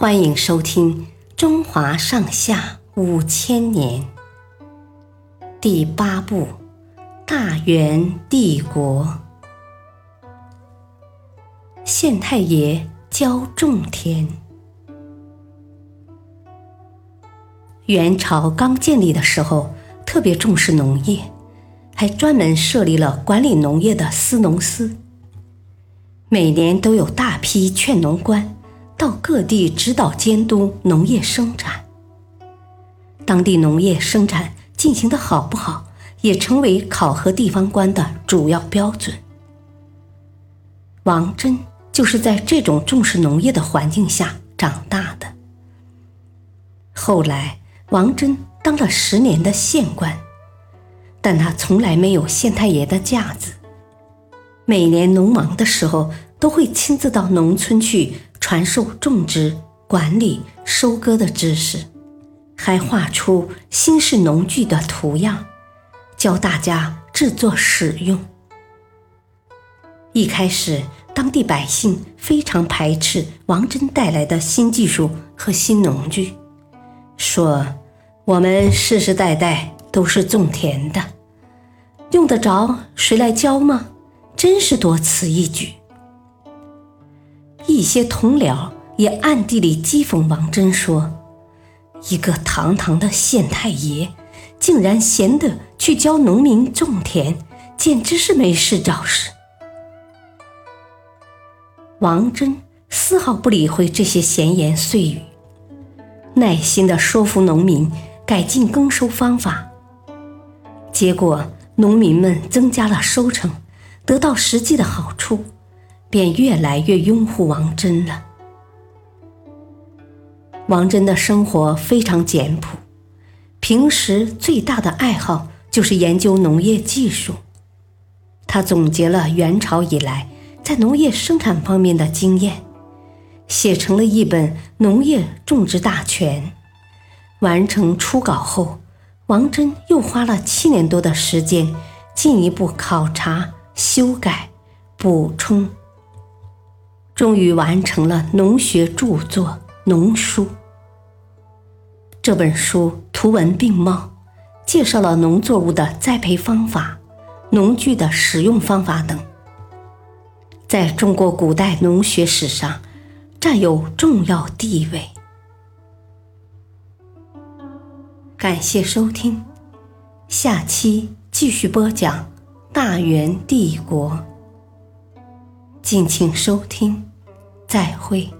欢迎收听《中华上下五千年》第八部《大元帝国》。县太爷教种田。元朝刚建立的时候，特别重视农业，还专门设立了管理农业的司农司，每年都有大批劝农官。到各地指导监督农业生产，当地农业生产进行的好不好，也成为考核地方官的主要标准。王真就是在这种重视农业的环境下长大的。后来，王真当了十年的县官，但他从来没有县太爷的架子。每年农忙的时候，都会亲自到农村去。传授种植、管理、收割的知识，还画出新式农具的图样，教大家制作使用。一开始，当地百姓非常排斥王真带来的新技术和新农具，说：“我们世世代代都是种田的，用得着谁来教吗？真是多此一举。”一些同僚也暗地里讥讽王真说：“一个堂堂的县太爷，竟然闲得去教农民种田，简直是没事找事。”王真丝毫不理会这些闲言碎语，耐心地说服农民改进耕收方法。结果，农民们增加了收成，得到实际的好处。便越来越拥护王真了。王真的生活非常简朴，平时最大的爱好就是研究农业技术。他总结了元朝以来在农业生产方面的经验，写成了一本《农业种植大全》。完成初稿后，王真又花了七年多的时间，进一步考察、修改、补充。终于完成了农学著作《农书》。这本书图文并茂，介绍了农作物的栽培方法、农具的使用方法等，在中国古代农学史上占有重要地位。感谢收听，下期继续播讲大元帝国。敬请收听。再会。